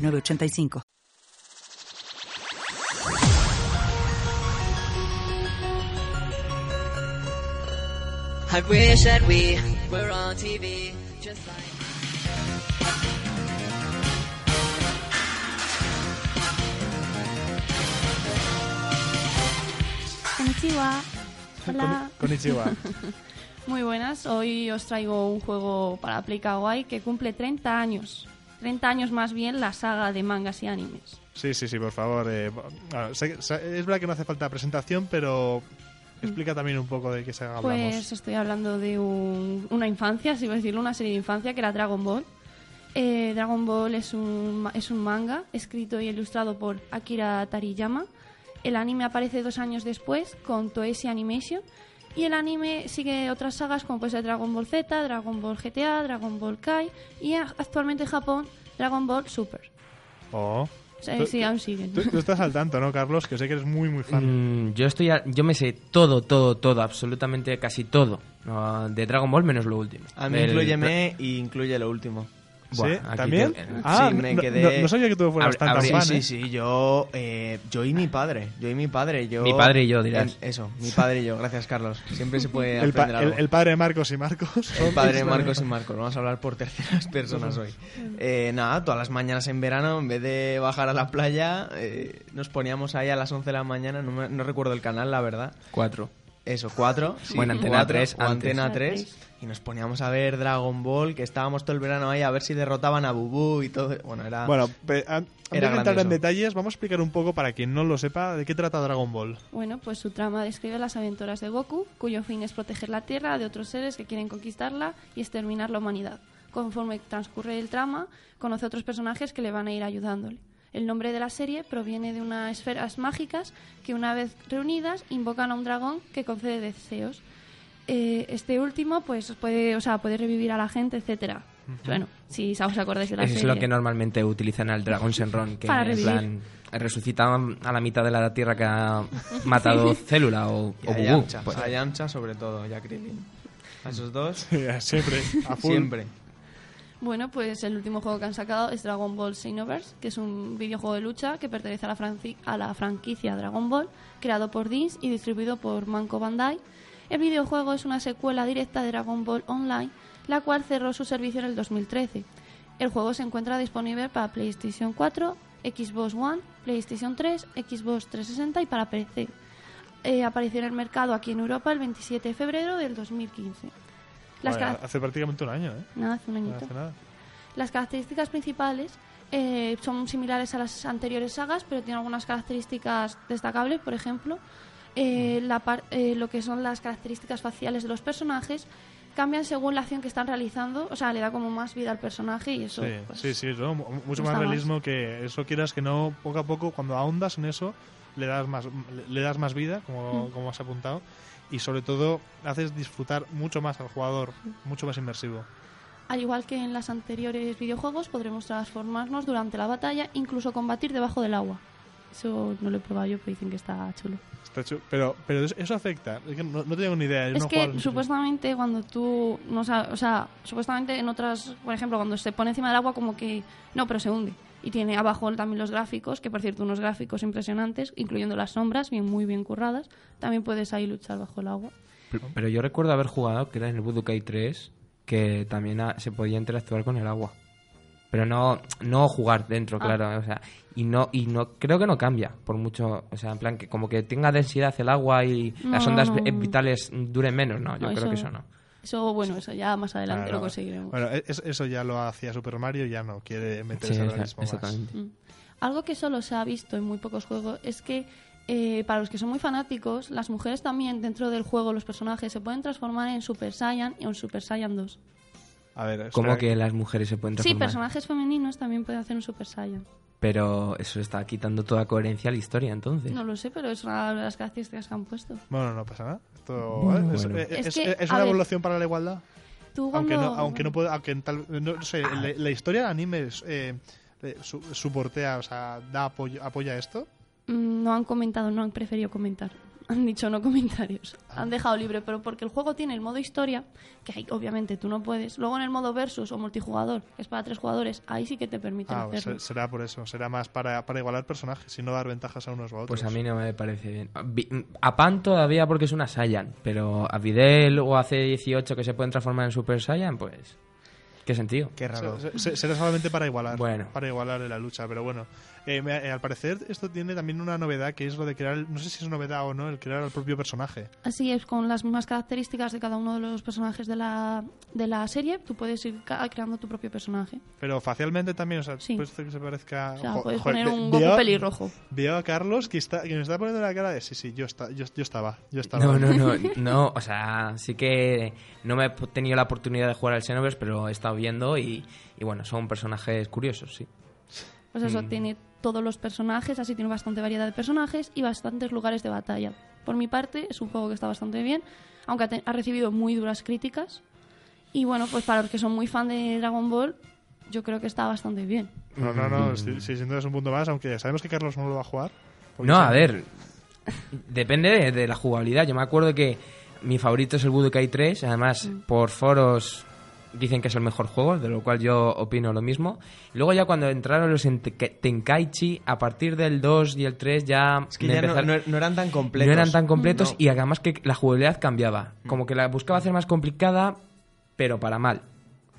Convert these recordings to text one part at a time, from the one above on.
906985. I wish that we were on TV just like. Konnichiwa. Hola. Konnichiwa. Muy buenas, hoy os traigo un juego para Play Kawaii que cumple 30 años. 30 años más bien la saga de mangas y animes. Sí, sí, sí, por favor. eh, sé- es verdad que no hace falta presentación, pero explica también un poco de qué se hablamos. Pues estoy hablando de un- una infancia, si voy a decirlo, una serie de infancia que era Dragon Ball. Eh, Dragon Ball es un, es un manga escrito y ilustrado por Akira Tariyama. El anime aparece dos años después con Toei Animation. Y el anime sigue otras sagas como puede ser Dragon Ball Z, Dragon Ball GTA, Dragon Ball Kai y actualmente en Japón Dragon Ball Super. Oh. Sí, aún siguen. Tú, tú estás al tanto, ¿no, Carlos? Que sé que eres muy, muy fan. Mm, yo estoy, a- yo me sé todo, todo, todo, absolutamente casi todo de Dragon Ball menos lo último. A mí El- incluyeme y incluye lo último. ¿Sí? Buah, aquí ¿También? te- Ah, sí, me no, quedé... no- no sabía que tú fueras tan, fan, sí, ¿eh? sí, sí, yo, eh, yo y mi padre, yo y mi padre, yo... Mi padre y yo, dirás. En- eso, mi padre y yo, gracias Carlos. Siempre se puede El, pa- aprender el- algo. el padre de Marcos y Marcos. El padre de Marcos y Marcos, vamos a hablar por terceras personas hoy. Eh, nada, todas las mañanas en verano, en vez de bajar a la playa, eh, nos poníamos ahí a las 11 de la mañana, no, me- no recuerdo el canal, la verdad. Cuatro. Eso, cuatro. Sí, Bueno, Antena cuatro, 3 o. Antena Antena 3. 3. Y nos poníamos a ver Dragon Ball, que estábamos todo el verano ahí a ver si derrotaban a Bubu y todo. Bueno, era... Bueno, pe- antes de entrar en detalles, vamos a explicar un poco para quien no lo sepa de qué trata Dragon Ball. Bueno, pues su trama describe las aventuras de Goku, cuyo fin es proteger la Tierra de otros seres que quieren conquistarla y exterminar la humanidad. Conforme transcurre el trama, conoce a otros personajes que le van a ir ayudándole. El nombre de la serie proviene de unas esferas mágicas que una vez reunidas invocan a un dragón que concede deseos. Eh, este último pues puede, o sea, puede revivir a la gente, etcétera. Bueno, si os acordáis de la Eso es serie. lo que normalmente utilizan al Dragon Shenron, que Para en revivir. plan resucita a la mitad de la Tierra que ha matado Célula o, y o Bubú. Pues, a Yamcha sobre todo, y a Krillin. A esos dos, Siempre, a full. siempre. Bueno, pues el último juego que han sacado es Dragon Ball Xenoverse, que es un videojuego de lucha que pertenece a la, a la franquicia Dragon Ball, creado por DINS y distribuido por Manco Bandai. El videojuego es una secuela directa de Dragon Ball Online, la cual cerró su servicio en el 2013. El juego se encuentra disponible para PlayStation 4, Xbox One, PlayStation 3, Xbox 360 y para PC. Eh, apareció en el mercado aquí en Europa el 27 de febrero del 2015. Las hace prácticamente un año, ¿eh? Nada, hace un No añito. hace nada. Las características principales eh, son similares a las anteriores sagas, pero tienen algunas características destacables. Por ejemplo, eh, la par- eh, lo que son las características faciales de los personajes cambian según la acción que están realizando. O sea, le da como más vida al personaje y eso. Sí, pues, sí, sí, mucho más. realismo que eso quieras que no, poco a poco, cuando ahondas en eso, le das más, le- das más vida, como, Mm. como has apuntado, y sobre todo haces disfrutar mucho más al jugador, mucho más inmersivo. Al igual que en las anteriores videojuegos, podremos transformarnos durante la batalla, incluso combatir debajo del agua. Eso no lo he probado yo, pero dicen que está chulo. Está chu- pero, pero eso- afecta, es que no, no tengo ni idea. Es no que supuestamente cuando tú no o sea, supuestamente en otras, por ejemplo, cuando se pone encima del agua como que no, pero se hunde. Y tiene abajo también los gráficos, que por cierto unos gráficos impresionantes, incluyendo las sombras, bien muy bien curradas. También puedes ahí luchar bajo el agua. pero, pero yo recuerdo haber jugado, que era en el Budokai 3, que también se podía interactuar con el agua. Pero no, no jugar dentro, Ah. claro. O sea, y no, y no, creo que no cambia por mucho. O sea, en plan que como que tenga densidad el agua y las ondas no. vi- vitales duren menos. No, yo creo que eso no. Eso, bueno, eso ya más adelante Claro. lo conseguiremos. Bueno, es- eso ya lo hacía Super Mario, ya no quiere meterse Sí, más. exactamente. Mm. Algo que solo se ha visto en muy pocos juegos es que eh, para los que son muy fanáticos, las mujeres también dentro del juego, los personajes, se pueden transformar en Super Saiyan y en Super Saiyan 2. A ver, Como espera, que las mujeres se pueden Sí, transformar. personajes femeninos también pueden hacer un Super Saiyan. Pero eso está quitando toda coherencia a la historia, entonces. No lo sé, pero es una de las características que han puesto. Bueno, no pasa nada. Esto Bueno, ¿eh? es, bueno. Es es- que, es una ver, evolución para la igualdad. Tú Aunque no, cuando- aunque no puede, aunque en tal, no sé, la, la historia del anime eh, eh, su- soportea, o sea, da apoyo, apoya esto. Mm, No han comentado, no han preferido comentar. Han dicho no comentarios. Ah. Han dejado libre, pero porque el juego tiene el modo historia, que ahí obviamente tú no puedes. Luego en el modo versus o multijugador, que es para tres jugadores, ahí sí que te permiten Ah, hacerlo. se- será por eso, será más para, para igualar personajes y no dar ventajas a unos o a otros. Pues a mí no me parece bien. A Pan todavía porque es una Saiyan, pero a Videl o a C18 que se pueden transformar en Super Saiyan, pues... ¿Qué sentido? Qué raro. Se- se- será solamente para igualar, Bueno. para igualar en la lucha, pero bueno. Eh, me- eh, al parecer esto tiene también una novedad que es lo de crear, el- no sé si es novedad o no, el crear al propio personaje. Así es, con las mismas características de cada uno de los personajes de la, de la serie, tú puedes ir ca- creando tu propio personaje. Pero facialmente también, o sea, Sí. puede ser que se parezca... O sea, jo- puedes joder, poner un veo- pelirrojo. Veo a Carlos que, está, que me está poniendo la cara de sí, sí, yo, está, yo, yo estaba, yo estaba. No, no, no, no, o sea, sí que no me he tenido la oportunidad de jugar al Xenoverse, pero he estado viendo y, y bueno, son personajes curiosos, sí. Pues Mm. eso, tiene todos los personajes, así tiene bastante variedad de personajes y bastantes lugares de batalla. Por mi parte, es un juego que está bastante bien, aunque ha, te- ha recibido muy duras críticas. Y bueno, pues para los que son muy fan de Dragon Ball, yo creo que está bastante bien. No, no, no, sí, sí, sin duda es un punto más, aunque sabemos que Carlos no lo va a jugar. No, a ver, depende de, de la jugabilidad. Yo me acuerdo que mi favorito es el Budokai 3, además por foros dicen que es el mejor juego, de lo cual yo opino lo mismo. Luego ya cuando entraron los en Te- Tenkaichi, a partir del 2 y el 3 ya... Es que ya no, empezaron- no- no eran tan completos. no eran tan completos No. y además que la jugabilidad cambiaba. Mm. Como que la buscaba hacer más complicada, pero para mal.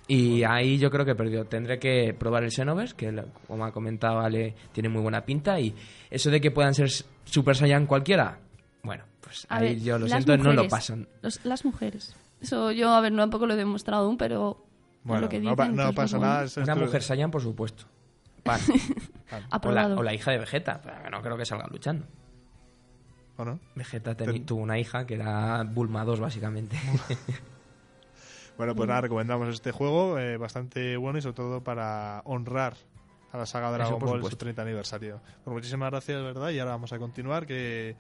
Y ahí yo creo que perdió. Tendré que probar el Xenoverse, que como ha comentado Ale, tiene muy buena pinta. Y eso de que puedan ser Super Saiyan cualquiera, bueno, pues A ahí ver, yo lo siento, no lo mujeres, pasan. los- las mujeres. Eso yo, a ver, no tampoco lo he demostrado aún, pero Bueno, lo que no, dicen. pa- que no es pasa nada. Una mujer Saiyan, por supuesto. Pan. O la, Aprobado. o la hija de Vegeta, pero no creo que salga luchando. ¿O no? Vegeta Ten- tuvo una hija que era Bulma 2, básicamente. Bueno, Mm. pues nada, recomendamos este juego, eh, bastante bueno y sobre todo para honrar a la saga Dragon Ball su supuesto. 30 aniversario. Pues muchísimas gracias, ¿verdad? Y ahora vamos a continuar, que,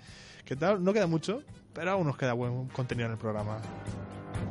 que tal, no queda mucho, pero aún nos queda buen contenido en el programa.